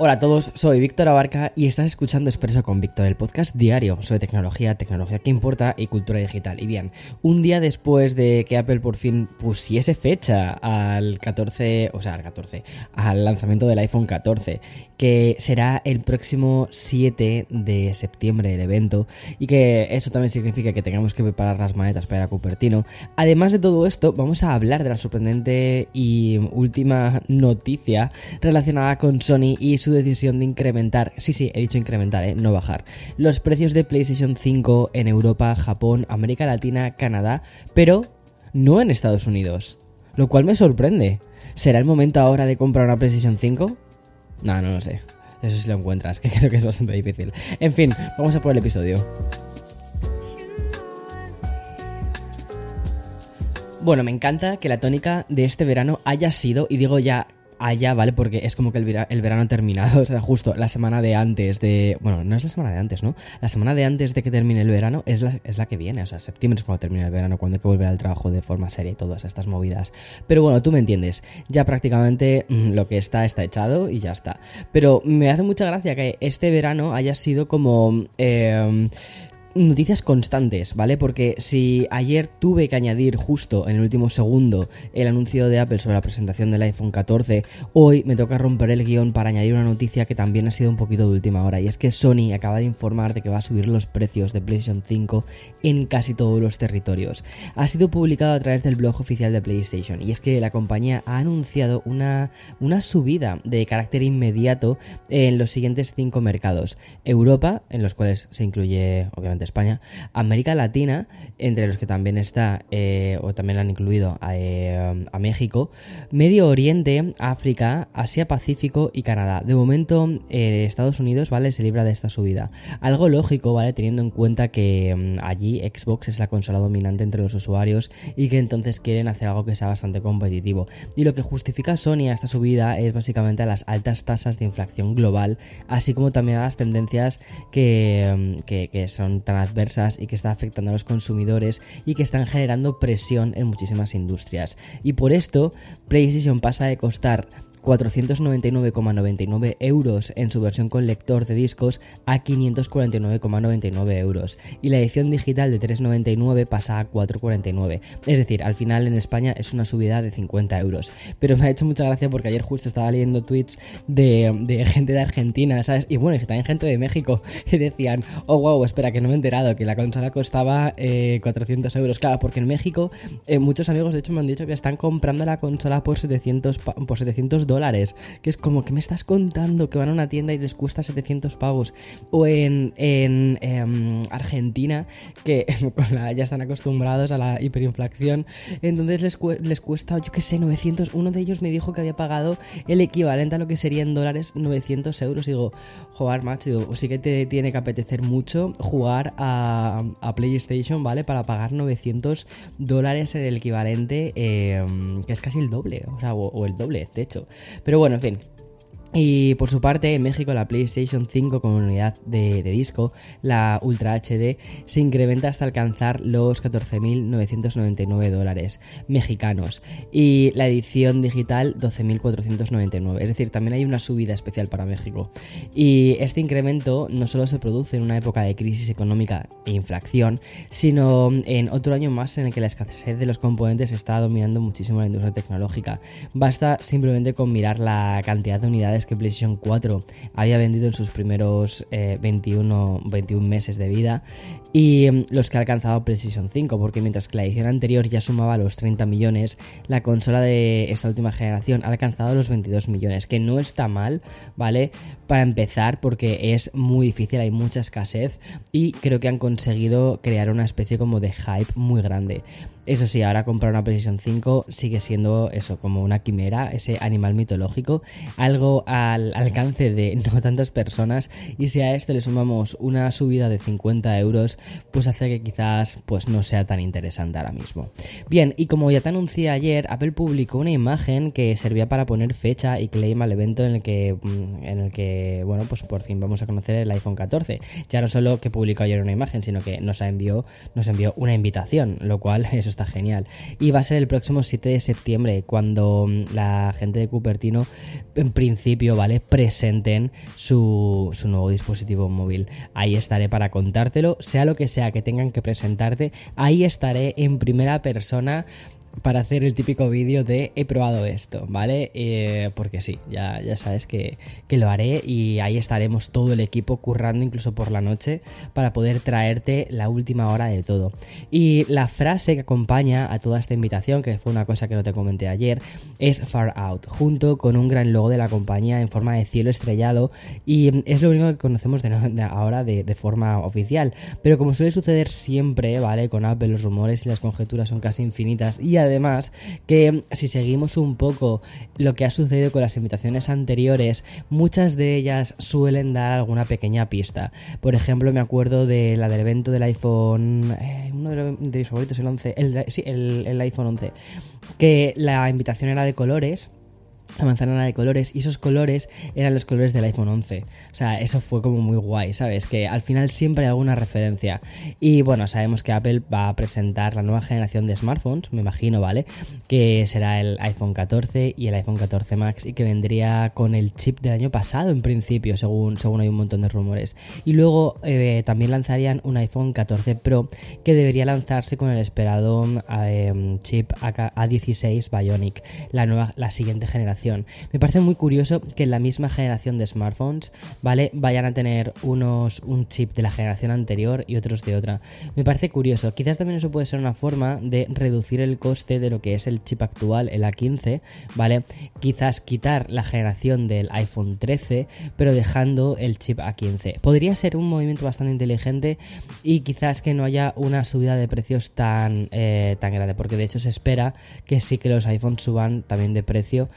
Hola a todos, soy Víctor Abarca y estás escuchando Expreso con Víctor, el podcast diario sobre tecnología, tecnología que importa y cultura digital. Y bien, un día después de que Apple por fin pusiese fecha al 14, o sea, al 14, al lanzamiento del iPhone 14, que será el próximo 7 de septiembre el evento, y que eso también significa que tengamos que preparar las maletas para ir a Cupertino. Además de todo esto, vamos a hablar de la sorprendente y última noticia relacionada con Sony y su decisión de incrementar, sí, sí, he dicho incrementar, eh, no bajar, los precios de PlayStation 5 en Europa, Japón, América Latina, Canadá, pero no en Estados Unidos. Lo cual me sorprende. ¿Será el momento ahora de comprar una PlayStation 5? No, no lo sé. Eso sí lo encuentras, que creo que es bastante difícil. En fin, vamos a por el episodio. Bueno, me encanta que la tónica de este verano haya sido, y digo ya allá, ¿vale? Porque es como que el, verano ha terminado, o sea, justo la semana de antes de... Bueno, no es la semana de antes, ¿no? La semana de antes de que termine el verano es la, es la que viene, o sea, septiembre es cuando termina el verano, cuando hay que volver al trabajo de forma seria y todas estas movidas. Pero bueno, tú me entiendes, ya prácticamente mm, lo que está está echado y ya está. Pero me hace mucha gracia que este verano haya sido como... Eh, noticias constantes, ¿vale? Porque si ayer tuve que añadir justo en el último segundo el anuncio de Apple sobre la presentación del iPhone 14, hoy me toca romper el guion para añadir una noticia que también ha sido un poquito de última hora, y es que Sony acaba de informar de que va a subir los precios de PlayStation 5 en casi todos los territorios. Ha sido publicado a través del blog oficial de PlayStation, y es que la compañía ha anunciado una, una subida de carácter inmediato en los siguientes cinco mercados. Europa, en los cuales se incluye obviamente España, América Latina, entre los que también está, eh, o también han incluido eh, a, México, Medio Oriente, África, Asia Pacífico y Canadá. De momento, eh, Estados Unidos, ¿vale? Se libra de esta subida. Algo lógico, ¿vale? Teniendo en cuenta que mm, allí Xbox es la consola dominante entre los usuarios y que entonces quieren hacer algo que sea bastante competitivo. Y lo que justifica Sony a esta subida es básicamente a las altas tasas de inflación global, así como también a las tendencias que, mm, que, que son tan adversas y que está afectando a los consumidores y que están generando presión en muchísimas industrias. Y por esto, PlayStation pasa de costar 499,99 euros en su versión con lector de discos a 549,99 euros. Y la edición digital de 3,99 pasa a 4,49 es decir, al final en España es una subida de 50 euros. Pero me ha hecho mucha gracia porque ayer justo estaba leyendo tweets de, gente de Argentina, ¿sabes? y bueno, y también gente de México que decían, oh wow, espera que no me he enterado que la consola costaba 400 eh, euros, claro, porque en México eh, muchos amigos de hecho me han dicho que están comprando la consola por 700, por 700 dólares. Que es como que me estás contando que van a una tienda y les cuesta 700 pavos. O en, en em, Argentina, que ya están acostumbrados a la hiperinflación. Entonces les, les cuesta, yo que sé, 900. Uno de ellos me dijo que había pagado el equivalente a lo que sería en dólares 900 euros. Digo, jugar, macho, digo, sí que te tiene que apetecer mucho jugar a, PlayStation, ¿vale? Para pagar 900 dólares el equivalente, em, que es casi el doble, o sea, o el doble, de hecho. Pero bueno, en fin. Y por su parte, en México la PlayStation 5 con unidad de, disco, la Ultra HD, se incrementa hasta alcanzar los 14.999 dólares mexicanos y la edición digital 12.499. Es decir, también hay una subida especial para México. Y este incremento no solo se produce en una época de crisis económica e inflación, sino en otro año más en el que la escasez de los componentes está dominando muchísimo la industria tecnológica. Basta simplemente con mirar la cantidad de unidades que PlayStation 4 había vendido en sus primeros 21, eh, 21 meses de vida y mm, los que ha alcanzado PlayStation 5, porque mientras que la edición anterior ya sumaba los 30 millones, la consola de esta última generación ha alcanzado los 22 millones, que no está mal, ¿vale? Para empezar, porque es muy difícil, hay mucha escasez y creo que han conseguido crear una especie como de hype muy grande. Eso sí, ahora comprar una PlayStation 5 sigue siendo eso, como una quimera, ese animal mitológico, algo al alcance de no tantas personas. Y si a esto le sumamos una subida de 50 euros, pues hace que quizás pues no sea tan interesante ahora mismo. Bien, y como ya te anuncié ayer, Apple publicó una imagen que servía para poner fecha y claim al evento en el que, mm, en el que bueno, pues por fin vamos a conocer el iPhone 14. Ya no solo que publicó ayer una imagen, sino que nos envió, nos envió una invitación, lo cual eso genial. Y va a ser el próximo 7 de septiembre, cuando mm, la gente de Cupertino, en principio, ¿vale? Presenten su, su nuevo dispositivo móvil. Ahí estaré para contártelo, sea lo que sea que tengan que presentarte, ahí estaré en primera persona para hacer el típico vídeo de he probado esto, ¿vale? Eh, porque sí, ya, ya sabes que, que, lo haré y ahí estaremos todo el equipo currando incluso por la noche para poder traerte la última hora de todo. Y la frase que acompaña a toda esta invitación, que fue una cosa que no te comenté ayer, es Far Out, junto con un gran logo de la compañía en forma de cielo estrellado y es lo único que conocemos de ahora de, de forma oficial. Pero como suele suceder siempre, ¿vale? Con Apple los rumores y las conjeturas son casi infinitas y además que si seguimos un poco lo que ha sucedido con las invitaciones anteriores, muchas de ellas suelen dar alguna pequeña pista. Por ejemplo, me acuerdo de la del evento del iPhone, eh, uno de, mis favoritos, el 11, el, sí, el, el iPhone 11, que la invitación era de colores la manzana de colores y esos colores eran los colores del iPhone 11. O sea, eso fue como muy guay, ¿sabes? Que al final siempre hay alguna referencia. Y bueno, sabemos que Apple va a presentar la nueva generación de smartphones, me imagino, ¿vale? Que será el iPhone 14 y el iPhone 14 Max y que vendría con el chip del año pasado en principio, según, según hay un montón de rumores. Y luego eh, también lanzarían un iPhone 14 Pro que debería lanzarse con el esperado eh, chip A16 Bionic, la, nueva, la siguiente generación me parece muy curioso que en la misma generación de smartphones, ¿vale? Vayan a tener unos un chip de la generación anterior y otros de otra. Me parece curioso. Quizás también eso puede ser una forma de reducir el coste de lo que es el chip actual, el A15, ¿vale? Quizás quitar la generación del iPhone 13, pero dejando el chip A15. Podría ser un movimiento bastante inteligente y quizás que no haya una subida de precios tan, eh, tan grande, porque de hecho se espera que sí que los iPhones suban también de precio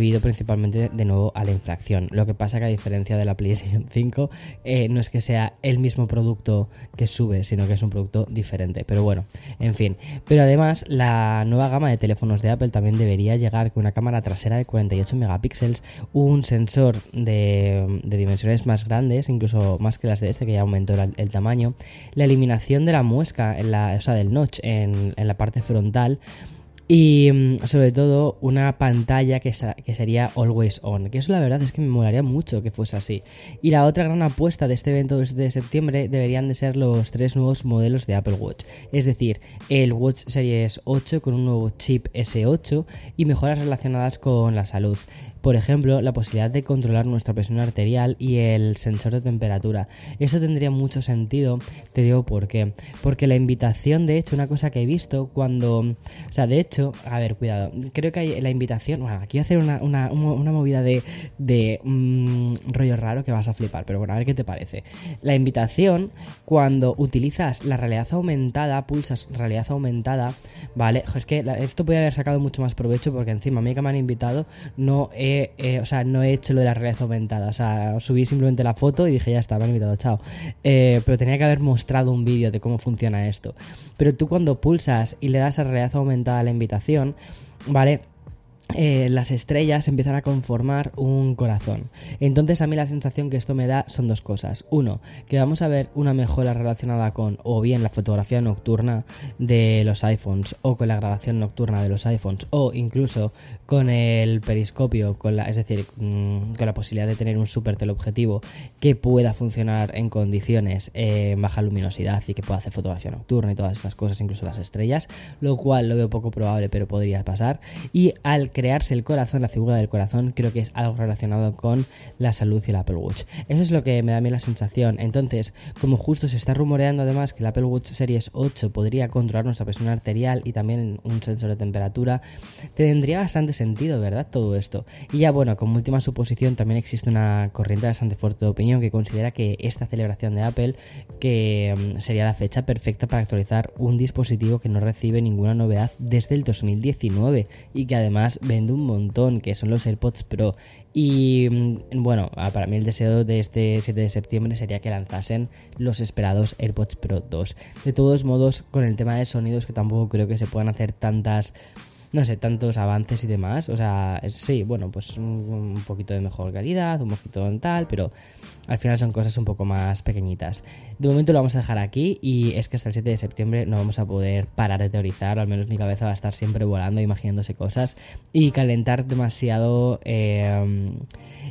debido principalmente de nuevo a la inflación. Lo que pasa que a diferencia de la PlayStation 5 eh, no es que sea el mismo producto que sube, sino que es un producto diferente. Pero bueno, en fin. Pero además la nueva gama de teléfonos de Apple también debería llegar con una cámara trasera de 48 megapíxeles, un sensor de, dimensiones más grandes, incluso más que las de este que ya aumentó el, tamaño, la eliminación de la muesca, en la, o sea, del notch en la parte frontal, y mm, sobre todo una pantalla que, que, sería always on. Que eso la verdad es que me molaría mucho que fuese así. Y la otra gran apuesta de este evento de septiembre deberían de ser los tres nuevos modelos de Apple Watch. Es decir, el Watch Series 8 con un nuevo chip S8 y mejoras relacionadas con la salud. Por ejemplo, la posibilidad de controlar nuestra presión arterial y el sensor de temperatura. Eso tendría mucho sentido, te digo por qué. Porque la invitación, de hecho, una cosa que he visto cuando... O sea, de hecho, a ver, cuidado. Creo que hay la invitación... Bueno, aquí voy a hacer una, una, una movida de, de mmm, rollo raro que vas a flipar, pero bueno, a ver qué te parece. La invitación, cuando utilizas la realidad aumentada, pulsas realidad aumentada, ¿vale? Es que esto puede haber sacado mucho más provecho porque encima a mí que me han invitado no he eh, o sea, no he hecho lo de la realidad aumentada. O sea, subí simplemente la foto y dije, ya está, me han invitado, chao. Eh, pero tenía que haber mostrado un vídeo de cómo funciona esto. Pero tú cuando pulsas y le das a realidad aumentada a la invitación, ¿vale? Eh, las estrellas empiezan a conformar un corazón. Entonces a mí la sensación que esto me da son dos cosas. Uno, que vamos a ver una mejora relacionada con o bien la fotografía nocturna de los iPhones o con la grabación nocturna de los iPhones o incluso con el periscopio, con la, es decir, mm, con la posibilidad de tener un super teleobjetivo que pueda funcionar en condiciones eh, baja luminosidad y que pueda hacer fotografía nocturna y todas estas cosas, incluso las estrellas, lo cual lo veo poco probable pero podría pasar. Y al crearse el corazón, la figura del corazón, creo que es algo relacionado con la salud y el Apple Watch. Eso es lo que me da a mí la sensación. Entonces, como justo se está rumoreando además que el Apple Watch Series 8 podría controlar nuestra presión arterial y también un sensor de temperatura, tendría bastante sentido, ¿verdad? Todo esto. Y ya bueno, como última suposición, también existe una corriente bastante fuerte de opinión que considera que esta celebración de Apple, que mm, sería la fecha perfecta para actualizar un dispositivo que no recibe ninguna novedad desde el 2019 y que además vende un montón, que son los AirPods Pro. Y mm, bueno, ah, para mí el deseo de este 7 de septiembre sería que lanzasen los esperados AirPods Pro 2. De todos modos, con el tema de sonidos, que tampoco creo que se puedan hacer tantas no sé, tantos avances y demás. O sea, sí, bueno, pues un, poquito de mejor calidad, un poquito en tal, pero al final son cosas un poco más pequeñitas. De momento lo vamos a dejar aquí y es que hasta el 7 de septiembre no vamos a poder parar de teorizar, al menos mi cabeza va a estar siempre volando, imaginándose cosas y calentar demasiado eh,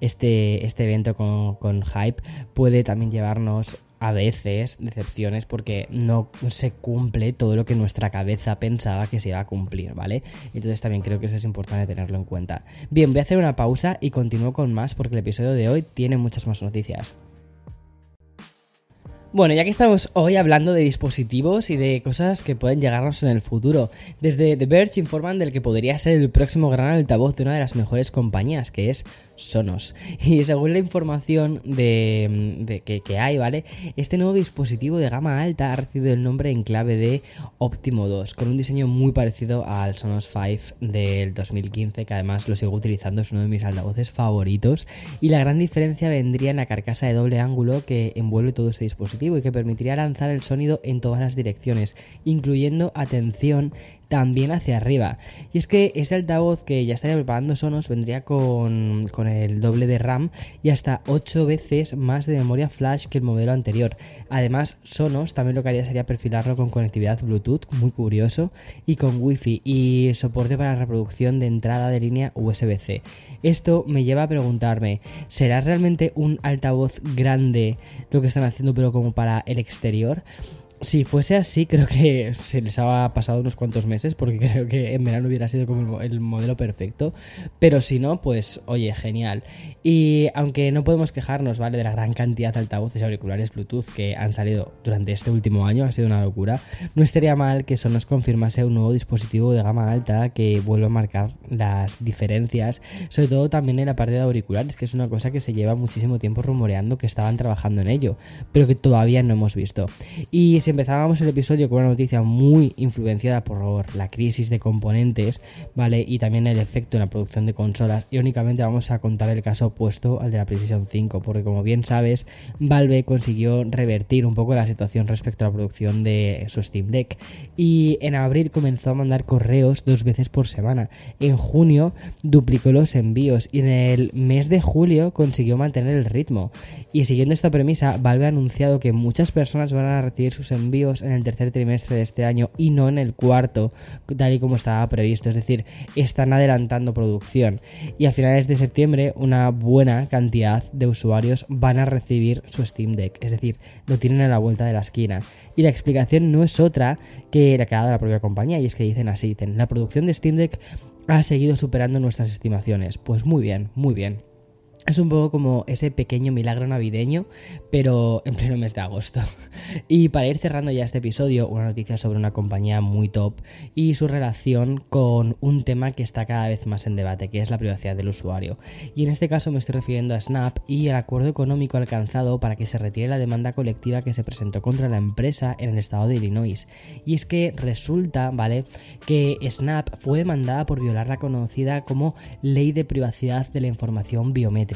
este, este evento con, con hype puede también llevarnos a veces decepciones porque no se cumple todo lo que nuestra cabeza pensaba que se iba a cumplir, ¿vale? Entonces también creo que eso es importante tenerlo en cuenta. Bien, voy a hacer una pausa y continúo con más porque el episodio de hoy tiene muchas más noticias. Bueno, ya que estamos hoy hablando de dispositivos y de cosas que pueden llegarnos en el futuro, desde The Verge informan del que podría ser el próximo gran altavoz de una de las mejores compañías, que es Sonos. Y según la información de, que, hay, ¿vale? Este nuevo dispositivo de gama alta ha recibido el nombre en clave de Optimo 2, con un diseño muy parecido al Sonos 5 del 2015, que además lo sigo utilizando, es uno de mis altavoces favoritos. Y la gran diferencia vendría en la carcasa de doble ángulo que envuelve todo este dispositivo y que permitiría lanzar el sonido en todas las direcciones, incluyendo, atención, también hacia arriba. Y es que este altavoz que ya estaría preparando Sonos vendría con, con el doble de RAM y hasta 8 veces más de memoria flash que el modelo anterior. Además, Sonos también lo que haría sería perfilarlo con conectividad Bluetooth, muy curioso, y con Wi-Fi y soporte para reproducción de entrada de línea USB-C. Esto me lleva a preguntarme, ¿será realmente un altavoz grande lo que están haciendo pero como para el exterior? Si fuese así, creo que se les ha pasado unos cuantos meses, porque creo que en verano hubiera sido como el modelo perfecto. Pero si no, pues oye, genial. Y aunque no podemos quejarnos, ¿vale? De la gran cantidad de altavoces auriculares Bluetooth que han salido durante este último año, ha sido una locura. No estaría mal que eso nos confirmase un nuevo dispositivo de gama alta que vuelva a marcar las diferencias, sobre todo también en la parte de auriculares, que es una cosa que se lleva muchísimo tiempo rumoreando que estaban trabajando en ello, pero que todavía no hemos visto. Y se empezábamos el episodio con una noticia muy influenciada por la crisis de componentes, ¿vale? Y también el efecto en la producción de consolas. Y únicamente vamos a contar el caso opuesto al de la PlayStation 5, porque como bien sabes, Valve consiguió revertir un poco la situación respecto a la producción de su Steam Deck. Y en abril comenzó a mandar correos dos veces por semana. En junio duplicó los envíos y en el mes de julio consiguió mantener el ritmo. Y siguiendo esta premisa, Valve ha anunciado que muchas personas van a recibir sus envíos envíos en el tercer trimestre de este año y no en el cuarto, tal y como estaba previsto. Es decir, están adelantando producción. Y a finales de septiembre, una buena cantidad de usuarios van a recibir su Steam Deck. Es decir, lo tienen a la vuelta de la esquina. Y la explicación no es otra que la que ha dado la propia compañía. Y es que dicen así: dicen, la producción de Steam Deck ha seguido superando nuestras estimaciones. Pues muy bien, muy bien. Es un poco como ese pequeño milagro navideño, pero en pleno mes de agosto. Y para ir cerrando ya este episodio, una noticia sobre una compañía muy top y su relación con un tema que está cada vez más en debate, que es la privacidad del usuario. Y en este caso me estoy refiriendo a Snap y el acuerdo económico alcanzado para que se retire la demanda colectiva que se presentó contra la empresa en el estado de Illinois. Y es que resulta, ¿vale?, que Snap fue demandada por violar la conocida como Ley de Privacidad de la Información Biométrica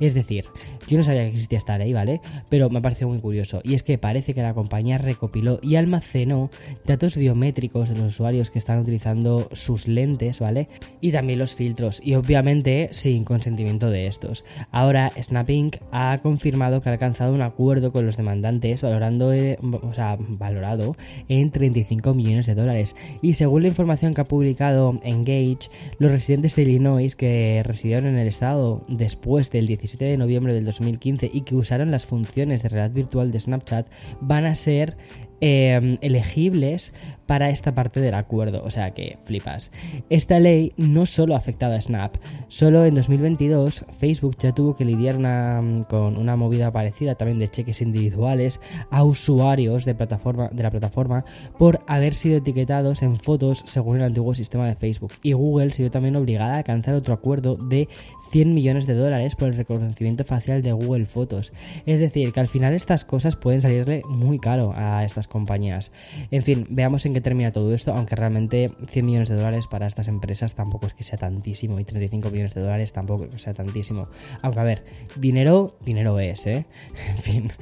es decir, yo no sabía que existía esta ley, ¿vale? Pero me ha parecido muy curioso. Y es que parece que la compañía recopiló y almacenó datos biométricos de los usuarios que están utilizando sus lentes, ¿vale? Y también los filtros. Y obviamente sin consentimiento de estos. Ahora, Snap Inc. ha confirmado que ha alcanzado un acuerdo con los demandantes valorando, eh, o sea, valorado en 35 millones de dólares. Y según la información que ha publicado Engage, los residentes de Illinois que residieron en el estado después del 17 de noviembre del 2015 y que usaron las funciones de realidad virtual de Snapchat van a ser em, elegibles para esta parte del acuerdo, o sea que flipas. Esta ley no solo ha afectado a Snap, solo en 2022 Facebook ya tuvo que lidiar con una movida parecida también de cheques individuales a usuarios de, plataforma, de la plataforma por haber sido etiquetados en fotos según el antiguo sistema de Facebook. Y Google se vio también obligada a alcanzar otro acuerdo de 100 millones de dólares por el reconocimiento facial de Google Fotos. Es decir, que al final estas cosas pueden salirle muy caro a estas compañías. En fin, veamos en termina todo esto, aunque realmente 100 millones de dólares para estas empresas tampoco es que sea tantísimo y 35 millones de dólares tampoco es que sea tantísimo. Aunque a ver, dinero, dinero es, ¿eh? En fin.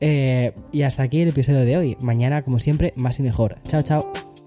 Eh, y hasta aquí el episodio de hoy. Mañana, como siempre, más y mejor. Chao, chao.